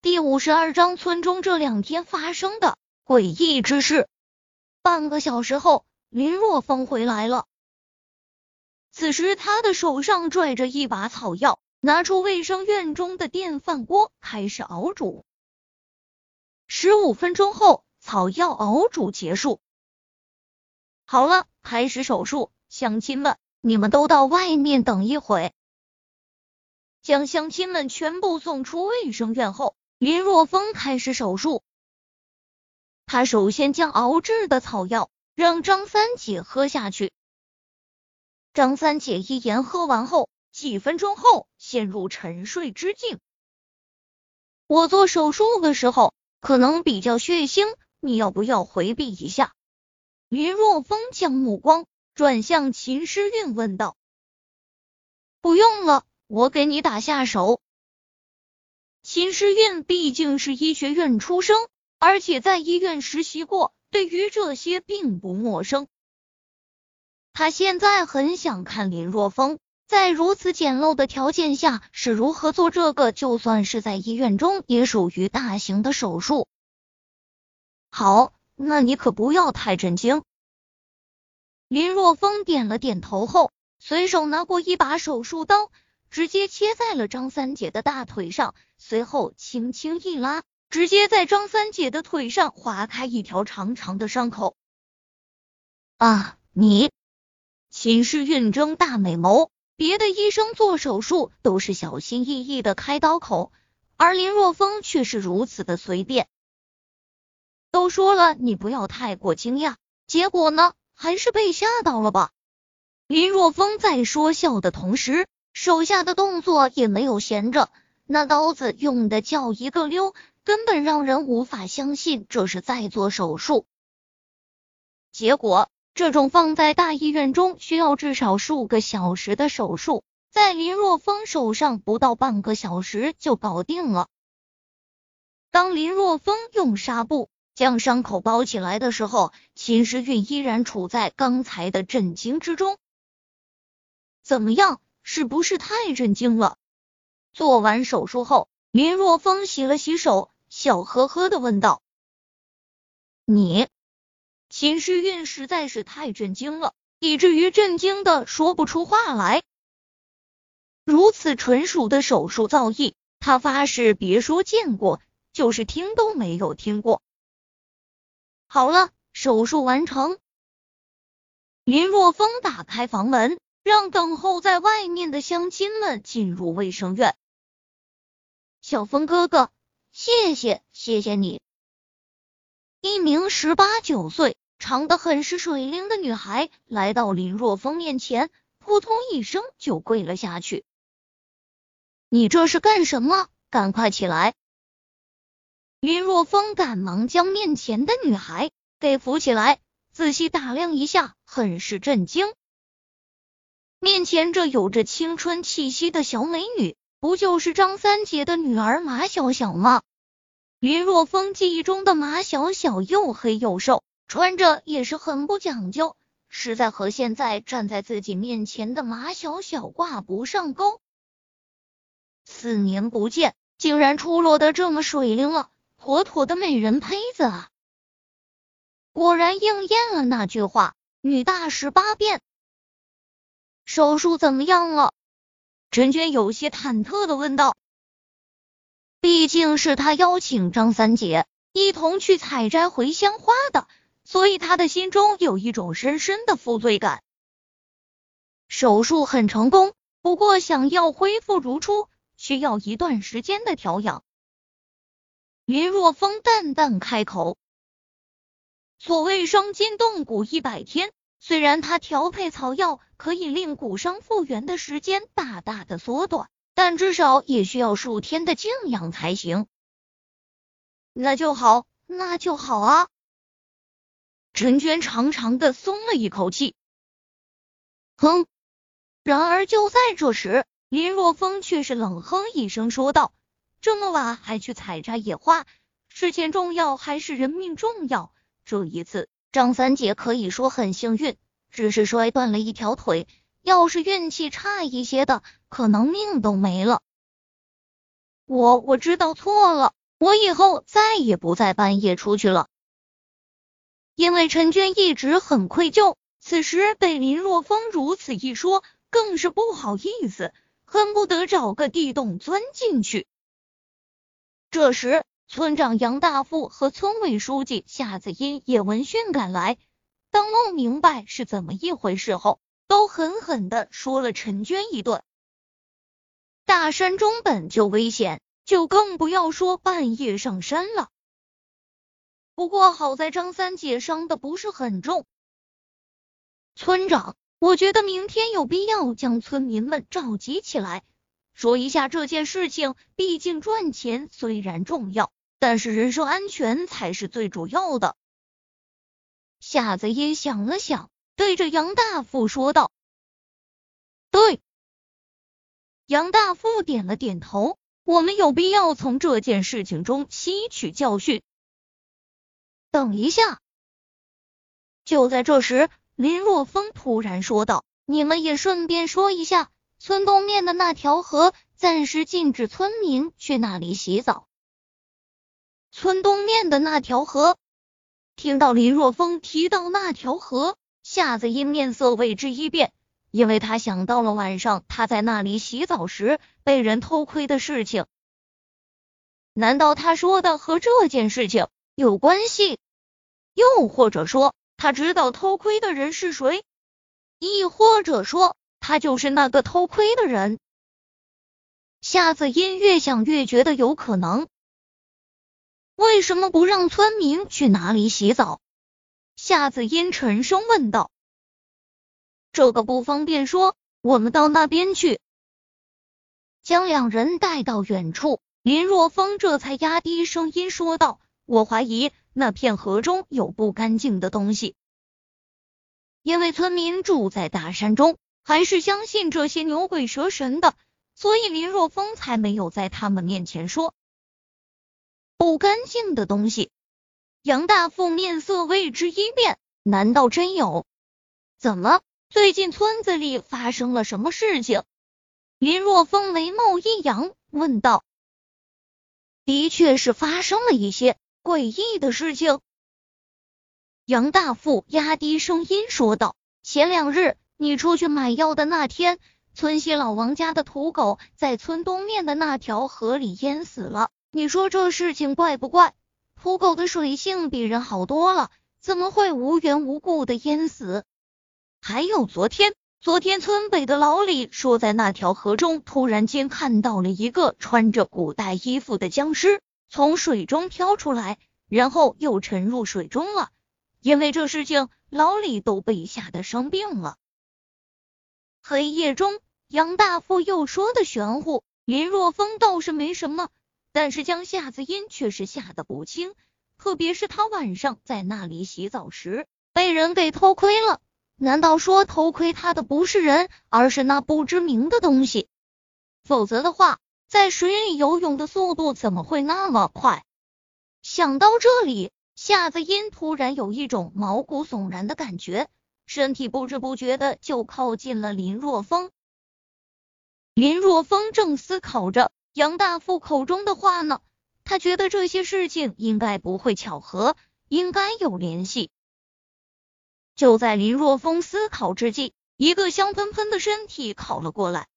第五十二章村中这两天发生的诡异之事。半个小时后，林若风回来了。此时他的手上拽着一把草药，拿出卫生院中的电饭锅，开始熬煮。十五分钟后，草药熬煮结束。好了，开始手术。乡亲们，你们都到外面等一会。将乡亲们全部送出卫生院后。林若风开始手术。他首先将熬制的草药让张三姐喝下去。张三姐一言喝完后，几分钟后陷入沉睡之境。我做手术的时候可能比较血腥，你要不要回避一下？林若风将目光转向秦诗韵，问道：“不用了，我给你打下手。”秦诗韵毕竟是医学院出生，而且在医院实习过，对于这些并不陌生。他现在很想看林若风在如此简陋的条件下是如何做这个，就算是在医院中也属于大型的手术。好，那你可不要太震惊。林若风点了点头后，随手拿过一把手术刀。直接切在了张三姐的大腿上，随后轻轻一拉，直接在张三姐的腿上划开一条长长的伤口。啊！你秦氏运睁大美眸，别的医生做手术都是小心翼翼的开刀口，而林若风却是如此的随便。都说了你不要太过惊讶，结果呢，还是被吓到了吧？林若风在说笑的同时。手下的动作也没有闲着，那刀子用的叫一个溜，根本让人无法相信这是在做手术。结果，这种放在大医院中需要至少数个小时的手术，在林若风手上不到半个小时就搞定了。当林若风用纱布将伤口包起来的时候，秦时运依然处在刚才的震惊之中。怎么样？是不是太震惊了？做完手术后，林若风洗了洗手，笑呵呵的问道：“你？”秦时运实在是太震惊了，以至于震惊的说不出话来。如此纯熟的手术造诣，他发誓别说见过，就是听都没有听过。好了，手术完成。林若风打开房门。让等候在外面的乡亲们进入卫生院。小峰哥哥，谢谢，谢谢你。一名十八九岁、长得很是水灵的女孩来到林若风面前，扑通一声就跪了下去。你这是干什么？赶快起来！林若风赶忙将面前的女孩给扶起来，仔细打量一下，很是震惊。面前这有着青春气息的小美女，不就是张三姐的女儿马小小吗？林若风记忆中的马小小又黑又瘦，穿着也是很不讲究，实在和现在站在自己面前的马小小挂不上钩。四年不见，竟然出落的这么水灵了，妥妥的美人胚子啊！果然应验了那句话：女大十八变。手术怎么样了？陈娟有些忐忑的问道。毕竟是他邀请张三姐一同去采摘茴香花的，所以他的心中有一种深深的负罪感。手术很成功，不过想要恢复如初，需要一段时间的调养。林若风淡淡开口：“所谓伤筋动骨一百天。”虽然他调配草药可以令骨伤复原的时间大大的缩短，但至少也需要数天的静养才行。那就好，那就好啊！陈娟长长的松了一口气。哼！然而就在这时，林若风却是冷哼一声说道：“这么晚还去采摘野花，是钱重要还是人命重要？这一次。”张三姐可以说很幸运，只是摔断了一条腿。要是运气差一些的，可能命都没了。我我知道错了，我以后再也不在半夜出去了。因为陈娟一直很愧疚，此时被林若风如此一说，更是不好意思，恨不得找个地洞钻进去。这时，村长杨大富和村委书记夏子音也闻讯赶来，当弄明白是怎么一回事后，都狠狠的说了陈娟一顿。大山中本就危险，就更不要说半夜上山了。不过好在张三姐伤的不是很重。村长，我觉得明天有必要将村民们召集起来，说一下这件事情。毕竟赚钱虽然重要，但是人身安全才是最主要的。夏子音想了想，对着杨大富说道：“对。”杨大富点了点头。我们有必要从这件事情中吸取教训。等一下！就在这时，林若风突然说道：“你们也顺便说一下，村东面的那条河暂时禁止村民去那里洗澡。”村东面的那条河，听到林若风提到那条河，夏子音面色为之一变，因为他想到了晚上他在那里洗澡时被人偷窥的事情。难道他说的和这件事情？有关系，又或者说他知道偷窥的人是谁，亦或者说他就是那个偷窥的人。夏子音越想越觉得有可能。为什么不让村民去哪里洗澡？夏子音沉声问道。这个不方便说，我们到那边去。将两人带到远处，林若风这才压低声音说道。我怀疑那片河中有不干净的东西，因为村民住在大山中，还是相信这些牛鬼蛇神的，所以林若风才没有在他们面前说不干净的东西。杨大富面色为之一变，难道真有？怎么，最近村子里发生了什么事情？林若风眉毛一扬，问道：“的确是发生了一些。”诡异的事情，杨大富压低声音说道：“前两日你出去买药的那天，村西老王家的土狗在村东面的那条河里淹死了。你说这事情怪不怪？土狗的水性比人好多了，怎么会无缘无故的淹死？还有昨天，昨天村北的老李说，在那条河中突然间看到了一个穿着古代衣服的僵尸。”从水中飘出来，然后又沉入水中了。因为这事情，老李都被吓得生病了。黑夜中，杨大富又说的玄乎，林若风倒是没什么，但是江夏子音却是吓得不轻。特别是他晚上在那里洗澡时，被人给偷窥了。难道说偷窥他的不是人，而是那不知名的东西？否则的话。在水里游泳的速度怎么会那么快？想到这里，夏子音突然有一种毛骨悚然的感觉，身体不知不觉的就靠近了林若风。林若风正思考着杨大富口中的话呢，他觉得这些事情应该不会巧合，应该有联系。就在林若风思考之际，一个香喷喷的身体靠了过来。